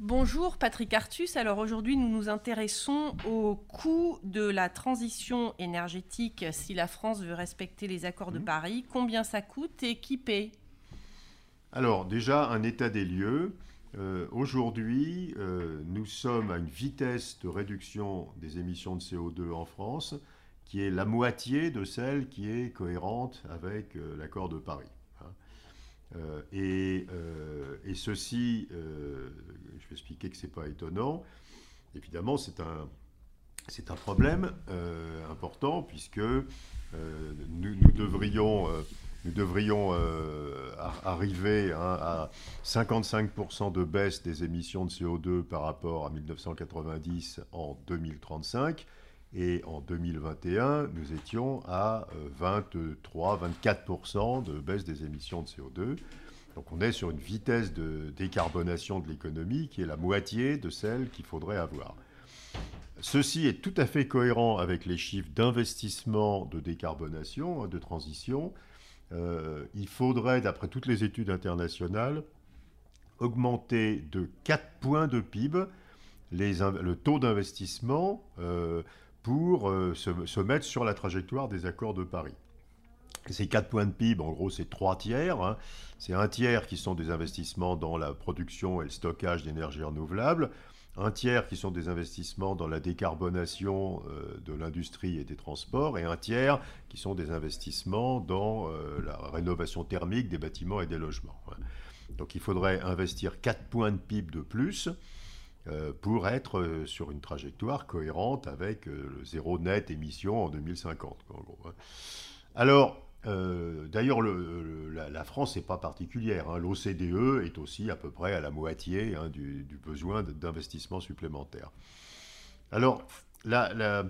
Bonjour Patrick Artus. Alors aujourd'hui, nous nous intéressons au coût de la transition énergétique si la France veut respecter les accords de mmh. Paris. Combien ça coûte et qui paie? Alors déjà, un état des lieux. Euh, aujourd'hui, euh, nous sommes à une vitesse de réduction des émissions de CO2 en France qui est la moitié de celle qui est cohérente avec euh, l'accord de Paris. Hein. Et, et, ceci, je vais expliquer que ce n'est pas étonnant. Évidemment, c'est un, c'est un problème important puisque nous, devrions nous devrions euh, arriver hein, à 55% de baisse des émissions de CO2 par rapport à 1990 en 2035. Et en 2021, nous étions à 23-24% euh, de baisse des émissions de CO2. Donc on est sur une vitesse de décarbonation de l'économie qui est la moitié de celle qu'il faudrait avoir. Ceci est tout à fait cohérent avec les chiffres d'investissement de décarbonation, hein, de transition, euh, il faudrait, d'après toutes les études internationales, augmenter de 4 points de PIB le taux d'investissement euh, pour euh, se, mettre sur la trajectoire des accords de Paris. ces 4 points de PIB, en gros, c'est 3 tiers. Hein. C'est un tiers qui sont des investissements dans la production et le stockage d'énergie renouvelable un tiers qui sont des investissements dans la décarbonation euh, de l'industrie et des transports, et un tiers qui sont des investissements dans euh, la rénovation thermique des bâtiments et des logements. Donc il faudrait investir 4 points de PIB de plus pour être sur une trajectoire cohérente avec le zéro net émission en 2050. Hein. Alors, euh, d'ailleurs, la, France n'est pas particulière. Hein. L'OCDE est aussi à peu près à la moitié hein, du, besoin d'investissement supplémentaire. Alors, la,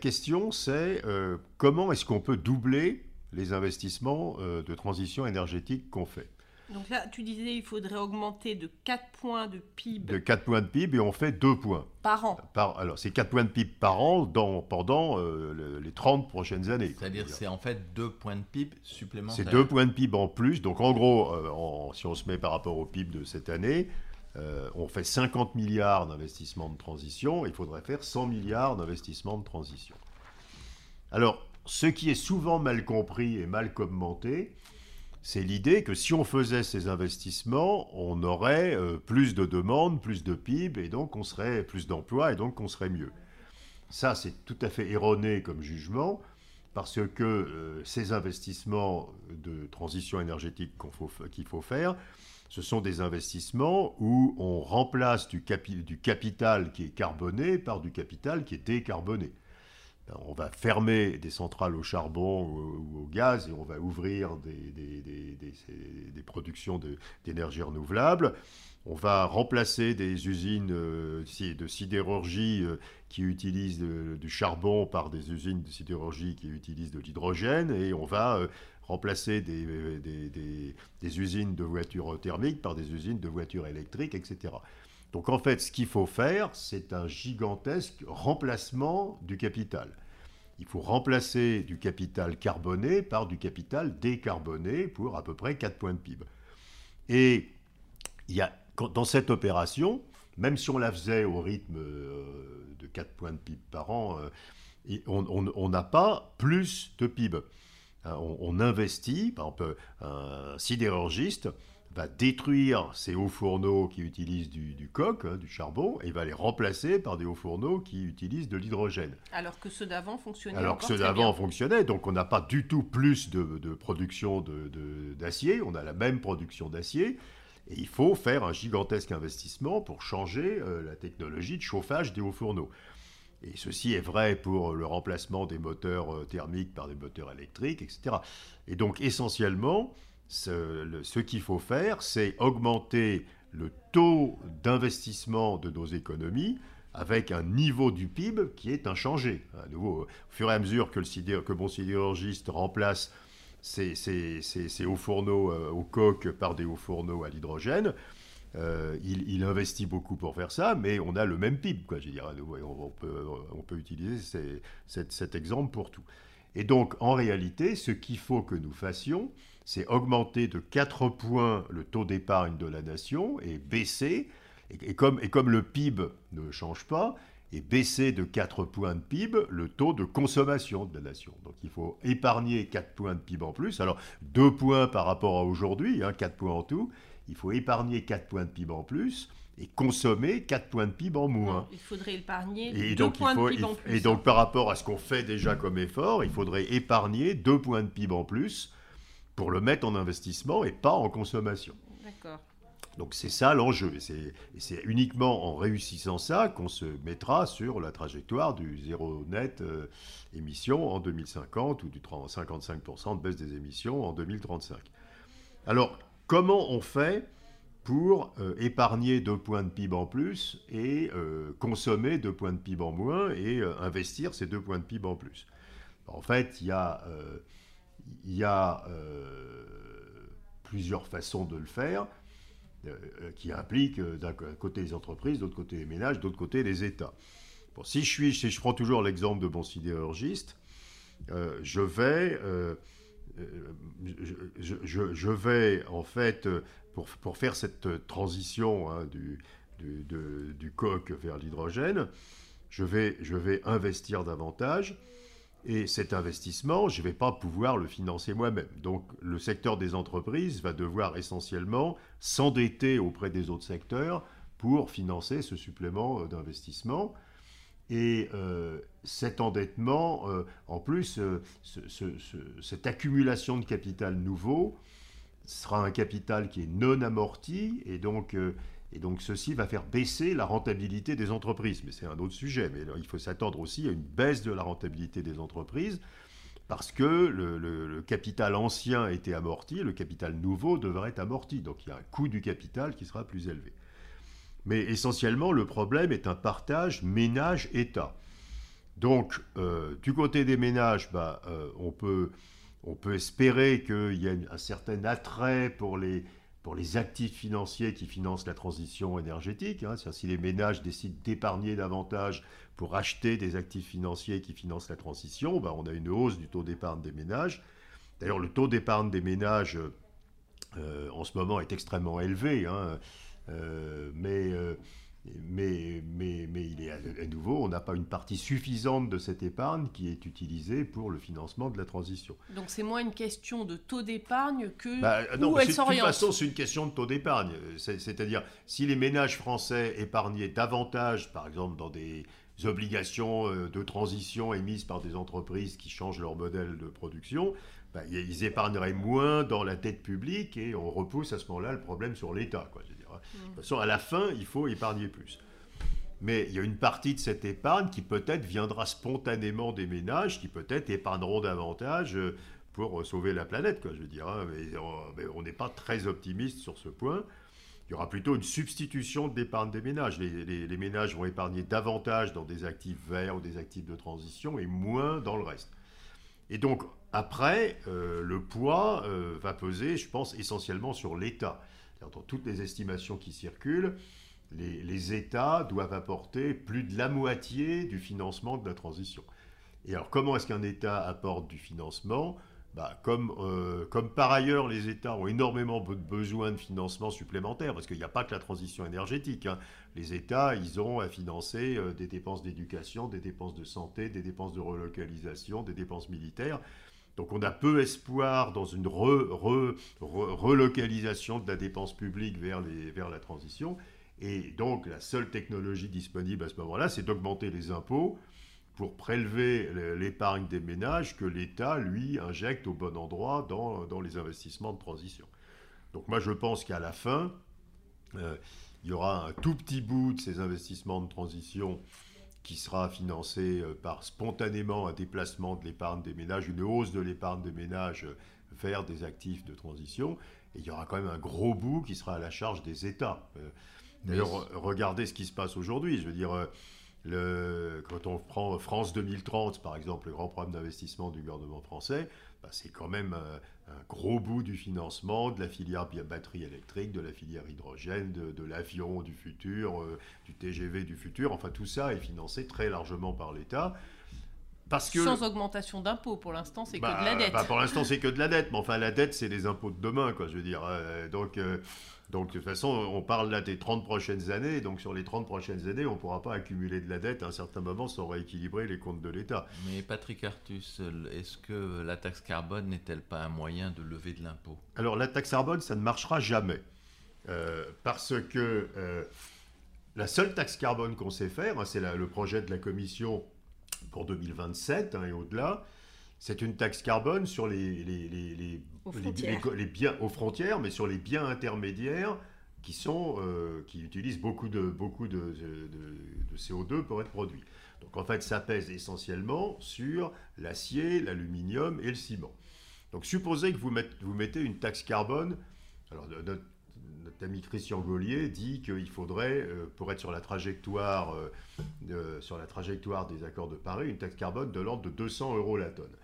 question, c'est euh, comment est-ce qu'on peut doubler les investissements euh, de transition énergétique qu'on fait? Donc là, tu disais il faudrait augmenter de 4 points de PIB. De 4 points de PIB et on fait 2 points. Par an. Par, alors, c'est 4 points de PIB par an dans, pendant euh, les 30 prochaines années. C'est-à-dire c'est en fait 2 points de PIB supplémentaires. C'est 2 points de PIB en plus. Donc en gros, euh, si on se met par rapport au PIB de cette année, euh, on fait 50 milliards d'investissements de transition. Il faudrait faire 100 milliards d'investissements de transition. Alors, ce qui est souvent mal compris et mal commenté, c'est l'idée que si on faisait ces investissements, on aurait euh, plus de demandes, plus de PIB, et donc on serait plus d'emplois, et donc on serait mieux. Ça, c'est tout à fait erroné comme jugement, parce que euh, ces investissements de transition énergétique qu'il faut, faire, ce sont des investissements où on remplace du capital qui est carboné par du capital qui est décarboné on va fermer des centrales au charbon ou, au gaz et on va ouvrir des, productions d'énergie renouvelable. On va remplacer des usines euh, de sidérurgie euh, qui utilisent du charbon par des usines de sidérurgie qui utilisent de l'hydrogène et on va euh, remplacer des, usines de voitures thermiques par des usines de voitures électriques, etc. Donc en fait, ce qu'il faut faire, c'est un gigantesque remplacement du capital. Il faut remplacer du capital carboné par du capital décarboné pour à peu près 4 points de PIB. Et il y a, dans cette opération, même si on la faisait au rythme euh, de 4 points de PIB par an, euh, on n'a pas plus de PIB. Hein, on, on investit, par exemple, un sidérurgiste va détruire ces hauts fourneaux qui utilisent du, coq, hein, du charbon, et va les remplacer par des hauts fourneaux qui utilisent de l'hydrogène. Alors que ceux d'avant fonctionnaient. Alors que ceux d'avant fonctionnaient, donc on n'a pas du tout plus de, production d'acier, on a la même production d'acier. Et il faut faire un gigantesque investissement pour changer euh, la technologie de chauffage des hauts fourneaux. Et ceci est vrai pour le remplacement des moteurs euh, thermiques par des moteurs électriques, etc. Et donc essentiellement, ce, qu'il faut faire, c'est augmenter le taux d'investissement de nos économies avec un niveau du PIB qui est inchangé. Nouveau, au fur et à mesure que, le mon sidérurgiste remplace ses, hauts fourneaux euh, au par des hauts fourneaux à l'hydrogène, euh, il, investit beaucoup pour faire ça, mais on a le même PIB. Je dire, on peut utiliser cet exemple pour tout. Et donc, en réalité, ce qu'il faut que nous fassions, c'est augmenter de 4 points le taux d'épargne de la nation et baisser et, comme, et comme le PIB ne change pas, et baisser de 4 points de PIB le taux de consommation de la nation. Donc il faut épargner 4 points de PIB en plus. Alors 2 points par rapport à aujourd'hui, hein, 4 points en tout. Il faut épargner 4 points de PIB en plus et consommer 4 points de PIB en moins. il faudrait épargner 2 points de PIB en plus. Et donc par rapport à ce qu'on fait déjà comme effort, il faudrait épargner 2 points de PIB en plus pour le mettre en investissement et pas en consommation. D'accord. Donc c'est ça l'enjeu. Et c'est uniquement en réussissant ça qu'on se mettra sur la trajectoire du zéro net euh, émission en 2050 ou du 55% de baisse des émissions en 2035. Alors, comment on fait pour euh, épargner deux points de PIB en plus et euh, consommer deux points de PIB en moins et investir ces deux points de PIB en plus? En fait, il y a, y a plusieurs façons de le faire. Euh, euh, qui implique euh, d'un côté les entreprises, d'autre côté les ménages, d'autre côté les États. Bon, si je suis, si je prends toujours l'exemple de mon sidérurgiste, je vais, je, vais en fait pour, pour faire cette transition hein, du, du, du, coq vers l'hydrogène, je vais, je vais investir davantage et cet investissement, je ne vais pas pouvoir le financer moi-même. Donc le secteur des entreprises va devoir essentiellement s'endetter auprès des autres secteurs pour financer ce supplément euh, d'investissement. Et euh, cet endettement, euh, en plus, cette accumulation de capital nouveau sera un capital qui est non amorti et donc et donc ceci va faire baisser la rentabilité des entreprises. Mais c'est un autre sujet. Mais il faut s'attendre aussi à une baisse de la rentabilité des entreprises parce que le, capital ancien a été amorti, le capital nouveau devrait être amorti. Donc il y a un coût du capital qui sera plus élevé. Mais essentiellement, le problème est un partage ménage-État. Donc, euh, du côté des ménages, bah, euh, on, peut, on peut espérer qu'il y ait un certain attrait pour les, pour les actifs financiers qui financent la transition énergétique. Hein, si les ménages décident d'épargner davantage pour acheter des actifs financiers qui financent la transition, ben on a une hausse du taux d'épargne des ménages. D'ailleurs, le taux d'épargne des ménages euh, en ce moment est extrêmement élevé, hein, euh, mais euh, mais, mais, mais il est à, nouveau, on n'a pas une partie suffisante de cette épargne qui est utilisée pour le financement de la transition. Donc c'est moins une question de taux d'épargne que bah, non, où elle s'oriente. De toute façon, c'est une question de taux d'épargne. C'est-à-dire, si les ménages français épargnaient davantage, par exemple dans des obligations euh, de transition émises par des entreprises qui changent leur modèle de production, bah, ils épargneraient moins dans la dette publique et on repousse à ce moment-là le problème sur l'État. Quoi. De toute façon, à la fin, il faut épargner plus. Mais il y a une partie de cette épargne qui peut-être viendra spontanément des ménages, qui peut-être épargneront davantage euh, pour euh, sauver la planète, quoi, je veux dire. Hein. Mais on n'est pas très optimiste sur ce point. Il y aura plutôt une substitution de l'épargne des ménages. Les, ménages vont épargner davantage dans des actifs verts ou des actifs de transition et moins dans le reste. Et donc, après, euh, le poids va peser, je pense, essentiellement sur l'État dans toutes les estimations qui circulent, les, États doivent apporter plus de la moitié du financement de la transition. Et alors, comment est-ce qu'un État apporte du financement? Bah, comme, euh, comme par ailleurs les États ont énormément besoin de financement supplémentaire, parce qu'il n'y a pas que la transition énergétique. Hein. Les États, ils ont à financer euh, des dépenses d'éducation, des dépenses de santé, des dépenses de relocalisation, des dépenses militaires. Donc on a peu espoir dans une relocalisation de la dépense publique vers, la transition. Et donc la seule technologie disponible à ce moment-là, c'est d'augmenter les impôts pour prélever l'épargne des ménages que l'État, lui, injecte au bon endroit dans, dans, les investissements de transition. Donc moi je pense qu'à la fin, euh, il y aura un tout petit bout de ces investissements de transition qui sera financé euh, par spontanément un déplacement de l'épargne des ménages, une hausse de l'épargne des ménages euh, vers des actifs de transition. Et il y aura quand même un gros bout qui sera à la charge des États. Euh, d'ailleurs, regardez ce qui se passe aujourd'hui. Je veux dire, le, quand on prend France 2030, par exemple, le grand programme d'investissement du gouvernement français, bah, c'est quand même un, gros bout du financement de la filière batterie électrique, de la filière hydrogène, de, l'avion du futur, euh, du TGV du futur. Enfin, tout ça est financé très largement par l'État. Parce que, Sans augmentation d'impôts, pour l'instant, c'est que de la bah, dette. Bah, pour l'instant, c'est que de la dette, mais enfin, la dette, c'est les impôts de demain, quoi, je veux dire. Euh, donc, euh, Donc de toute façon, on parle là des 30 prochaines années, donc sur les 30 prochaines années, on ne pourra pas accumuler de la dette à un certain moment sans rééquilibrer les comptes de l'État. Mais Patrick Artus, est-ce que la taxe carbone n'est-elle pas un moyen de lever de l'impôt? Alors la taxe carbone, ça ne marchera jamais. Euh, parce que euh, la seule taxe carbone qu'on sait faire, hein, c'est le projet de la Commission pour 2027 hein, et au-delà, c'est une taxe carbone sur les, les, les, les, biens aux frontières, mais sur les biens intermédiaires qui, sont, euh, qui utilisent beaucoup, de, beaucoup de, de, CO2 pour être produits. Donc en fait, ça pèse essentiellement sur l'acier, l'aluminium et le ciment. Donc supposez que vous, vous mettez une taxe carbone. Alors notre, ami Christian Gaulier dit qu'il faudrait, euh, pour être sur la trajectoire, euh, sur la trajectoire des accords de Paris, une taxe carbone de l'ordre de 200 euros la tonne.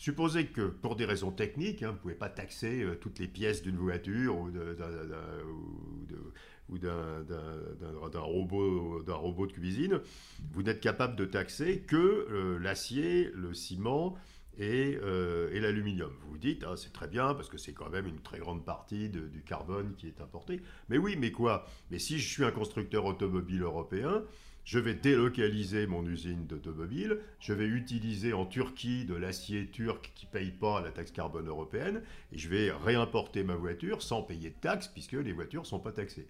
Supposez que pour des raisons techniques, hein, vous ne pouvez pas taxer euh, toutes les pièces d'une voiture ou d'un robot, de cuisine, vous n'êtes capable de taxer que euh, l'acier, le ciment euh, et, l'aluminium. Vous vous dites, ah, c'est très bien parce que c'est quand même une très grande partie du carbone qui est importé. Mais oui, mais quoi? Mais si je suis un constructeur automobile européen, je vais délocaliser mon usine d'automobile, je vais utiliser en Turquie de l'acier turc qui ne paye pas la taxe carbone européenne, et je vais réimporter ma voiture sans payer de taxes, puisque les voitures ne sont pas taxées.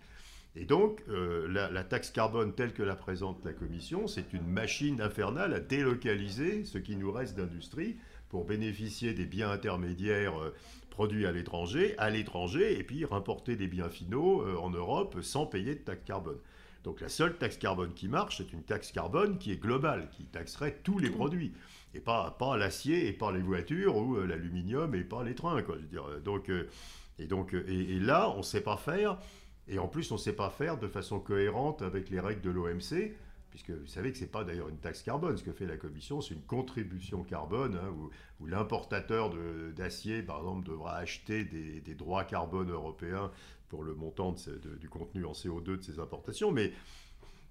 Et donc, euh, la, taxe carbone telle que la présente la Commission, c'est une machine infernale à délocaliser ce qui nous reste d'industrie pour bénéficier des biens intermédiaires euh, produits à l'étranger, à l'étranger, et puis remporter des biens finaux euh, en Europe sans payer de taxe carbone. Donc la seule taxe carbone qui marche, c'est une taxe carbone qui est globale, qui taxerait tous les produits, et pas, pas l'acier, et pas les voitures, ou euh, l'aluminium, et pas les trains. Quoi, je veux dire. Donc, euh, et, donc, euh, et, là, on ne sait pas faire, et en plus, on ne sait pas faire de façon cohérente avec les règles de l'OMC, puisque vous savez que ce n'est pas d'ailleurs une taxe carbone. Ce que fait la Commission, c'est une contribution carbone, hein, où, l'importateur d'acier, par exemple, devra acheter des, des, droits carbone européens pour le montant du contenu en CO2 de ces importations, mais,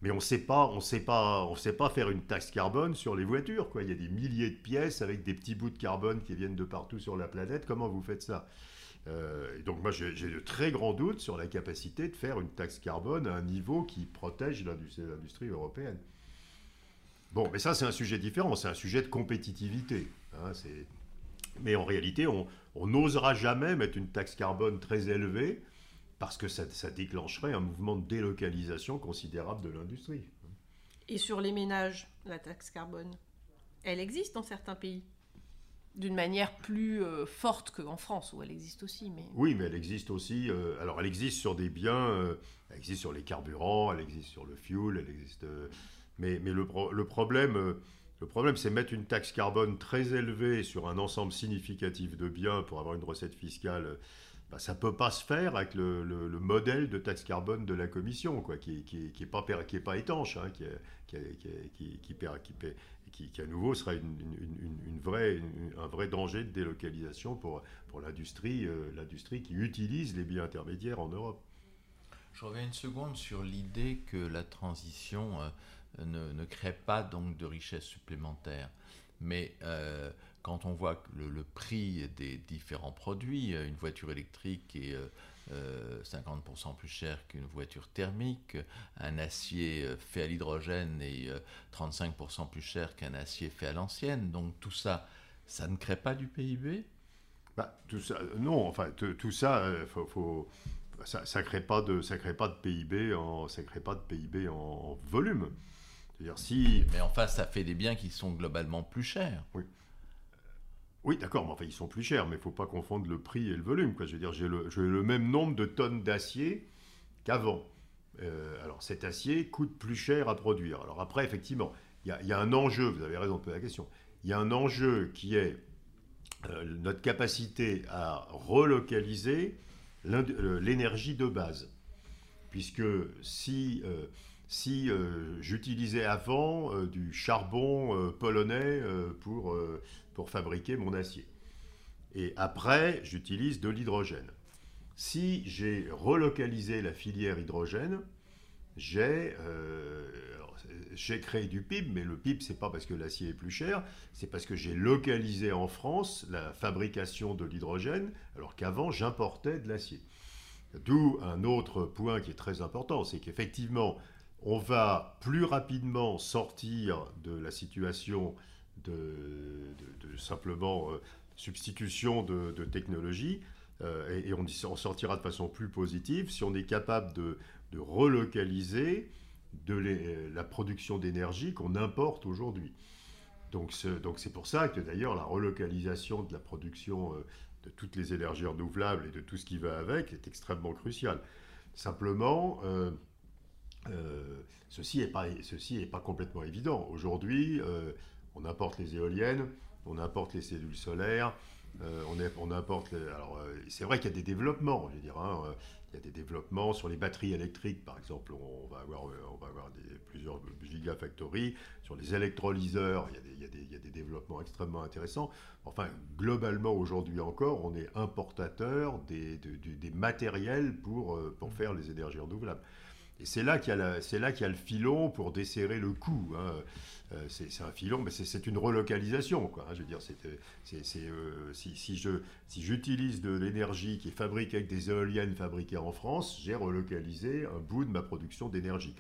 mais on ne sait pas, faire une taxe carbone sur les voitures. Quoi. Il y a des milliers de pièces avec des petits bouts de carbone qui viennent de partout sur la planète. Comment vous faites ça? Euh, donc moi j'ai de très grands doutes sur la capacité de faire une taxe carbone à un niveau qui protège l'industrie européenne. Bon, mais ça c'est un sujet différent, c'est un sujet de compétitivité. Hein, mais en réalité, on n'osera jamais mettre une taxe carbone très élevée parce que ça, déclencherait un mouvement de délocalisation considérable de l'industrie. Et sur les ménages, la taxe carbone, elle existe dans certains pays d'une manière plus euh, forte qu'en France, où elle existe aussi. Mais... Oui, mais elle existe aussi. Euh, alors, elle existe sur des biens, euh, elle existe sur les carburants, elle existe sur le fuel, elle existe. mais mais le, le, problème, le problème, c'est mettre une taxe carbone très élevée sur un ensemble significatif de biens pour avoir une recette fiscale bah, ça ne peut pas se faire avec le, modèle de taxe carbone de la Commission, quoi, qui n'est pas, pas étanche, hein, qui, qui, à nouveau sera une, une, vraie, un vrai danger de délocalisation pour, pour l'industrie euh, qui utilise les biens intermédiaires en Europe. Je reviens une seconde sur l'idée que la transition euh, ne, ne, crée pas donc de richesse supplémentaire. Mais euh, quand on voit le, prix des différents produits, euh, une voiture électrique est 50% euh, plus cher qu'une voiture thermique, un acier fait à l'hydrogène est 35% plus cher qu'un acier fait à l'ancienne. Donc tout ça, ça ne crée pas du PIB bah, tout ça, Non, enfin tout ça, faut, ça ne crée, pas de, ça crée pas de PIB en, ça crée pas de PIB en volume. Si... Mais enfin, ça fait des biens qui sont globalement plus chers. Oui. Oui, d'accord, mais enfin, ils sont plus chers, mais il ne faut pas confondre le prix et le volume. Quoi. Je veux dire, j'ai le, même nombre de tonnes d'acier qu'avant. Euh, alors, cet acier coûte plus cher à produire. Alors après, effectivement, il y, a un enjeu, vous avez raison de poser la question, il y a un enjeu qui est euh, notre capacité à relocaliser euh, l'énergie de base. Puisque si si j'utilisais avant du charbon polonais pour, pour fabriquer mon acier. Et après, j'utilise de l'hydrogène. Si j'ai relocalisé la filière hydrogène, j'ai créé du PIB, mais le PIB, c'est pas parce que l'acier est plus cher, c'est parce que j'ai localisé en France la fabrication de l'hydrogène, alors qu'avant, j'importais de l'acier. D'où un autre point qui est très important, c'est qu'effectivement, on va plus rapidement sortir de la situation de, simplement euh, substitution de, technologie, euh, et, on, on, sortira de façon plus positive si on est capable de, relocaliser de la production d'énergie qu'on importe aujourd'hui. Donc c'est pour ça que d'ailleurs la relocalisation de la production euh, de toutes les énergies renouvelables et de tout ce qui va avec est extrêmement cruciale. Simplement, ceci n'est pas, pas, complètement évident. Aujourd'hui, on importe les éoliennes, on importe les cellules solaires, euh, on, importe. alors, euh, c'est vrai qu'il y a des développements, je veux dire. Hein, euh, il y a des développements sur les batteries électriques, par exemple. On va avoir, on va avoir plusieurs gigafactories. Sur les électrolyseurs, il y, a des, il, y a des, il y, a des, développements extrêmement intéressants. Enfin, globalement, aujourd'hui encore, on est importateur des, des matériels pour, pour faire les énergies renouvelables. Et c'est là qu'il y, a le filon pour desserrer le coût. Hein. Euh, c'est un filon, mais c'est une relocalisation. Hein. Je veux dire, euh, je, si j'utilise de l'énergie qui est fabriquée avec des éoliennes fabriquées en France, j'ai relocalisé un bout de ma production d'énergie.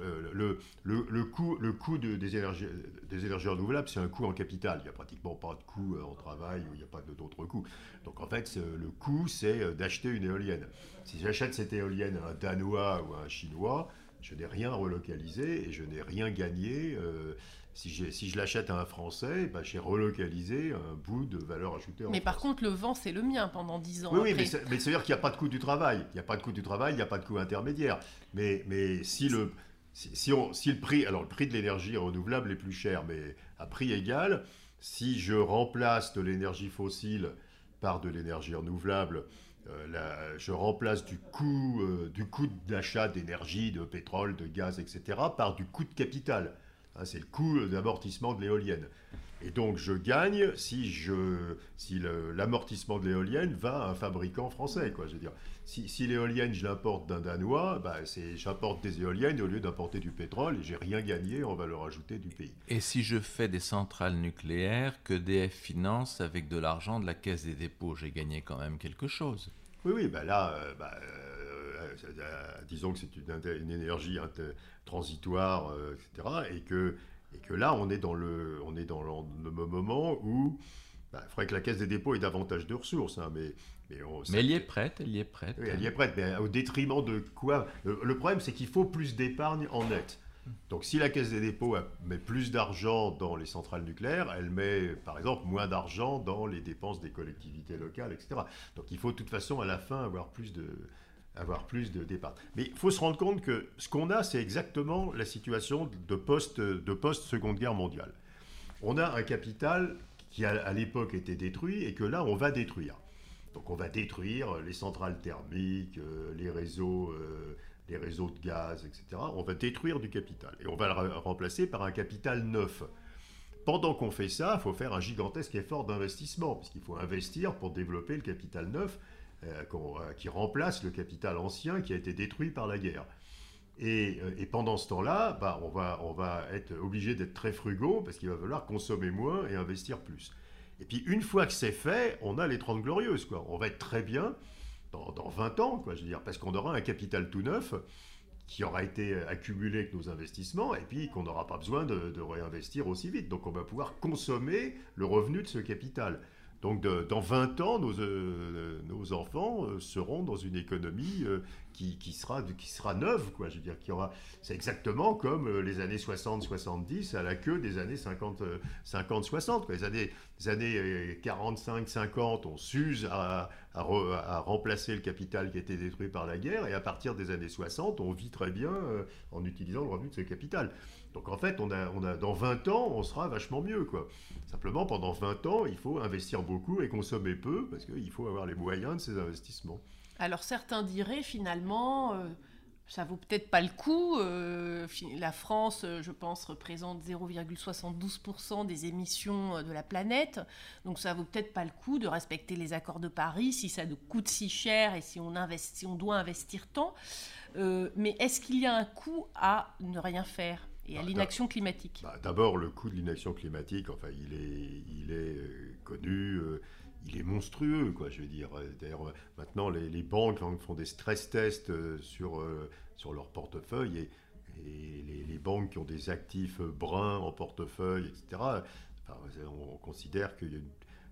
Euh, le, le, le, coût, le coût des, énergies, des énergies renouvelables, c'est un coût en capital. Il n'y a pratiquement pas de coût en travail, il n'y a pas d'autres coûts. Donc en fait, le coût, c'est d'acheter une éolienne. Si j'achète cette éolienne à un Danois ou à un Chinois, je n'ai rien relocalisé et je n'ai rien gagné. Euh, si, si, je l'achète à un Français, bah, j'ai relocalisé un bout de valeur ajoutée. En mais par contre, le vent, c'est le mien pendant 10 ans. Oui, oui mais c'est-à-dire qu'il n'y a pas de coût du travail. Il n'y a pas de coût du travail, il n'y a pas de coût intermédiaire. Mais, mais si, le, si, on, si le prix, alors le prix de l'énergie renouvelable est plus cher, mais à prix égal, si je remplace de l'énergie fossile par de l'énergie renouvelable, euh, je remplace du coût, euh, du coût d'achat d'énergie, de pétrole, de gaz, etc., par du coût de capital. Hein, c'est le coût d'amortissement de l'éolienne. Et donc je gagne si, je, si l'amortissement de l'éolienne va à un fabricant français. Quoi. Je veux dire, si, si l'éolienne, je l'importe d'un Danois, bah, j'importe des éoliennes au lieu d'importer du pétrole et j'ai rien gagné en valeur ajoutée du pays. Et si je fais des centrales nucléaires que DF finance avec de l'argent de la Caisse des dépôts, j'ai gagné quand même quelque chose. Oui, oui, bah là, euh, bah, euh, euh, disons que c'est une, une, énergie transitoire, etc. Et que et que là, on est dans le, on est dans le, moment où bah, il faudrait que la Caisse des dépôts ait davantage de ressources. Hein, mais, mais, mais, elle y est prête, elle y est prête. Oui, elle y est prête, mais au détriment de quoi? Le, problème, c'est qu'il faut plus d'épargne en net. Donc si la Caisse des dépôts met plus d'argent dans les centrales nucléaires, elle met par exemple moins d'argent dans les dépenses des collectivités locales, etc. Donc il faut de toute façon à la fin avoir plus de, avoir plus de départ. Mais il faut se rendre compte que ce qu'on a, c'est exactement la situation de post-seconde guerre mondiale. On a un capital qui à l'époque était détruit et que là, on va détruire. Donc on va détruire les centrales thermiques, euh, les réseaux, euh, les réseaux de gaz, etc. On va détruire du capital et on va le remplacer par un capital neuf. Pendant qu'on fait ça, il faut faire un gigantesque effort d'investissement, puisqu'il faut investir pour développer le capital neuf euh, euh, qui remplace le capital ancien qui a été détruit par la guerre. Et, euh, pendant ce temps-là, bah, on, va, être obligé d'être très frugaux parce qu'il va falloir consommer moins et investir plus. Et puis une fois que c'est fait, on a les 30 glorieuses. On va être très bien dans, dans 20 ans, je veux dire, parce qu'on aura un capital tout neuf qui aura été accumulé avec nos investissements et puis qu'on n'aura pas besoin de, réinvestir aussi vite. Donc on va pouvoir consommer le revenu de ce capital. Donc dans 20 ans, nos, euh, enfants euh, seront dans une économie euh, qui, qui, sera, qui sera neuve. Quoi. C'est exactement comme les années 60-70 à la queue des années 50-60. les années, les années 45-50, on s'use à, à, remplacer le capital qui a été détruit par la guerre, et à partir des années 60, on vit très bien en utilisant le revenu de ce capital. Donc en fait, on a, on a, dans 20 ans, on sera vachement mieux. Quoi. Simplement, pendant 20 ans, il faut investir beaucoup et consommer peu, parce qu'il faut avoir les moyens de ces investissements. Alors certains diraient finalement, euh, ça vaut peut-être pas le coup. Euh, la France, euh, je pense, représente 0,72% des émissions de la planète. Donc ça vaut peut-être pas le coup de respecter les accords de Paris si ça nous coûte si cher et si on, doit investir tant. mais est-ce qu'il y a un coût à ne rien faire et à bah, l'inaction climatique? bah, D'abord, le coût de l'inaction climatique, enfin, il est, il est euh, connu. Euh, il est monstrueux, quoi, je veux dire. D'ailleurs, maintenant, les, banques font des stress tests sur, sur leur portefeuille et, les, banques qui ont des actifs bruns en portefeuille, etc., on, considère que,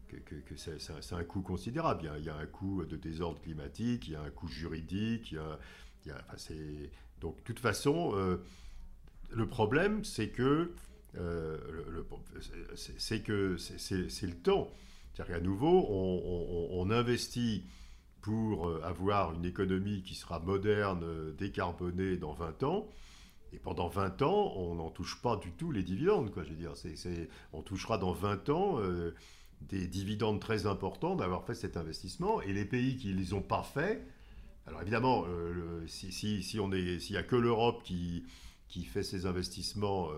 que, c'est un coût considérable. Il y, a, un coût de désordre climatique, il y a un coût juridique, il y a, donc, de toute façon, le problème, c'est que euh, c'est que c'est le temps. C'est-à-dire qu'à nouveau, on, investit pour euh, avoir une économie qui sera moderne, décarbonée dans 20 ans. Et pendant 20 ans, on n'en touche pas du tout les dividendes. Je veux dire, on touchera dans 20 ans euh, des dividendes très importants d'avoir fait cet investissement. Et les pays qui ne les ont pas fait, alors évidemment, si, on est, s'il n'y a que l'Europe qui, fait ses investissements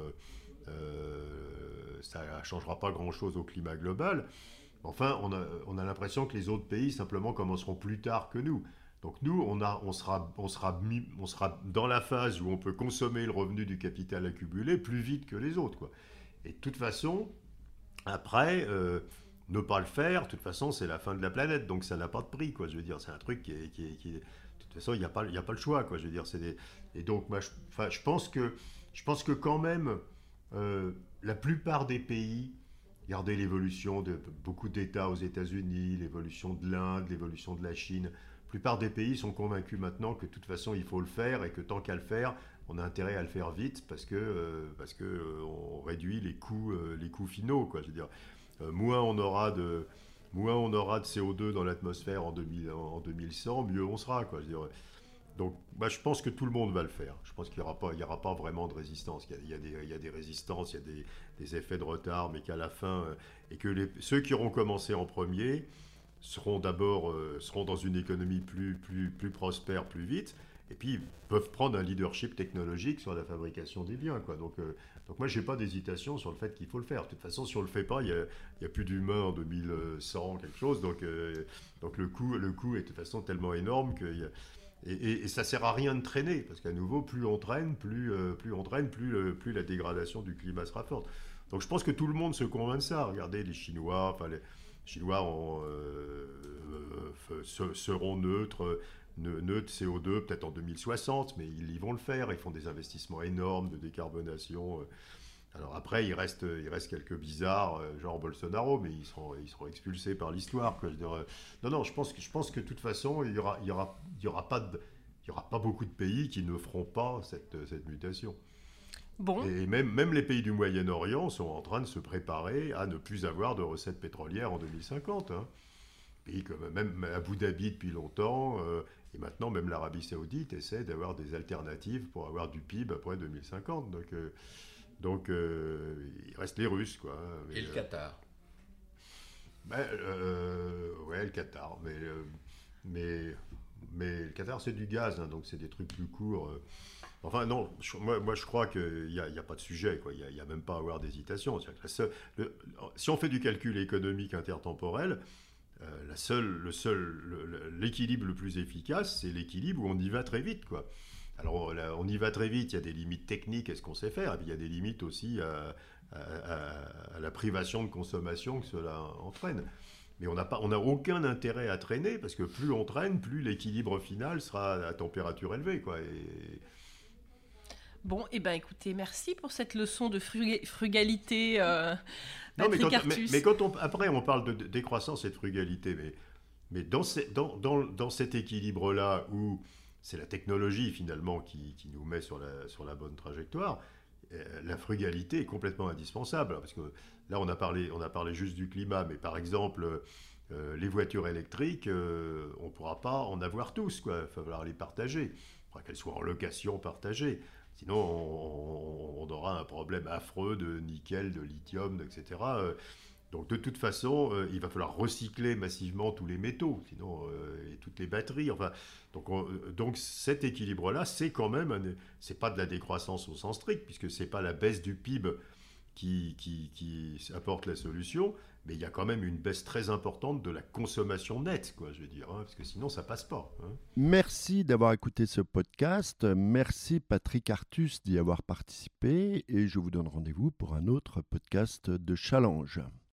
euh, ça ne changera pas grand-chose au climat global. Enfin, on a, on a l'impression que les autres pays simplement commenceront plus tard que nous. Donc nous, on, sera, dans la phase où on peut consommer le revenu du capital accumulé plus vite que les autres. Et de toute façon, après, euh, ne pas le faire, de toute façon, c'est la fin de la planète. Donc ça n'a pas de prix. Je veux dire, c'est un truc qui de toute façon, il n'y a, pas, le choix. Je veux dire, c'est Et donc, moi, je, je, pense que, je pense que quand même, euh, la plupart des pays, regardez l'évolution de beaucoup d'États aux États-Unis, l'évolution de l'Inde, l'évolution de la Chine, la plupart des pays sont convaincus maintenant que de toute façon il faut le faire et que tant qu'à le faire, on a intérêt à le faire vite parce que euh, parce que euh, on réduit les coûts les coûts finaux moins on aura de moins on aura de CO2 dans l'atmosphère en, en 2100, mieux on sera donc, bah, je pense que tout le monde va le faire. Je pense qu'il n'y aura, pas, aura pas vraiment de résistance. Il y a, des, il y a des, résistances, il y a des, effets de retard, mais qu'à la fin, euh, et que ceux qui auront commencé en premier seront d'abord euh, dans une économie plus, plus, plus prospère plus vite, et puis peuvent prendre un leadership technologique sur la fabrication des biens. Donc, euh, donc moi, je n'ai pas d'hésitation sur le fait qu'il faut le faire. De toute façon, si on ne le fait pas, il n'y a, a, plus d'humains en 2100, quelque chose. Donc, donc le, coût, le coût est de toute façon tellement énorme qu'il y a et, ça sert à rien de traîner, parce qu'à nouveau, plus on traîne, plus, euh, plus on traîne, plus, euh, plus la dégradation du climat sera forte. Donc je pense que tout le monde se convainc de ça. Regardez, les Chinois, enfin les Chinois euh, seront neutres, neutres CO2 peut-être en 2060, mais ils, y vont le faire. Ils font des investissements énormes de décarbonation. Alors après, il reste, il reste quelques bizarres, euh, genre Bolsonaro, mais ils seront, ils seront expulsés par l'histoire. Non, non, je pense, que, je pense que de toute façon, il n'y aura, il y aura, il y aura, pas il y aura pas beaucoup de pays qui ne feront pas cette, cette mutation. Bon. Et même, même les pays du Moyen-Orient sont en train de se préparer à ne plus avoir de recettes pétrolières en 2050. Hein. Pays comme même Abu Dhabi depuis longtemps, euh, et maintenant même l'Arabie Saoudite essaie d'avoir des alternatives pour avoir du PIB après 2050. Donc, euh, donc, euh, il reste les Russes, quoi. Et le euh, Qatar ben, euh, Ouais, le Qatar. Mais, mais, mais le Qatar, c'est du gaz, hein, donc c'est des trucs plus courts. Enfin, non, moi, moi, je crois qu'il n'y a, a, pas de sujet, quoi. Il n'y a, même pas à avoir d'hésitation. Si on fait du calcul économique intertemporel, la seule, le seul, l'équilibre le, plus efficace, c'est l'équilibre où on y va très vite, quoi. Alors on y va très vite, il y a des limites techniques à ce qu'on sait faire, et puis il y a des limites aussi à, la privation de consommation que cela entraîne. Mais on n'a on aucun intérêt à traîner, parce que plus on traîne, plus l'équilibre final sera à température élevée. Quoi, Bon, et eh ben écoutez, merci pour cette leçon de frugalité. Euh, non, mais, quand, on, après on parle de décroissance et de frugalité, mais, mais dans, dans, dans, dans cet équilibre-là où c'est la technologie finalement qui, nous met sur la, bonne trajectoire. Euh, la frugalité est complètement indispensable, parce que là on a parlé, on a parlé juste du climat, mais par exemple euh, les voitures électriques, euh, on ne pourra pas en avoir tous, quoi. il va falloir les partager, il faudra qu'elles soient en location partagée. Sinon, on, aura un problème affreux de nickel, de lithium, etc. Donc de toute façon, euh, il va falloir recycler massivement tous les métaux, sinon euh, et toutes les batteries. Enfin, donc, euh, cet équilibre-là, c'est quand même, c'est pas de la décroissance au sens strict, puisque c'est pas la baisse du PIB qui, qui, apporte la solution, mais il y a quand même une baisse très importante de la consommation nette, quoi, je veux dire, hein, parce que sinon ça passe pas. Hein. Merci d'avoir écouté ce podcast. Merci Patrick Artus d'y avoir participé, et je vous donne rendez-vous pour un autre podcast de Challenge.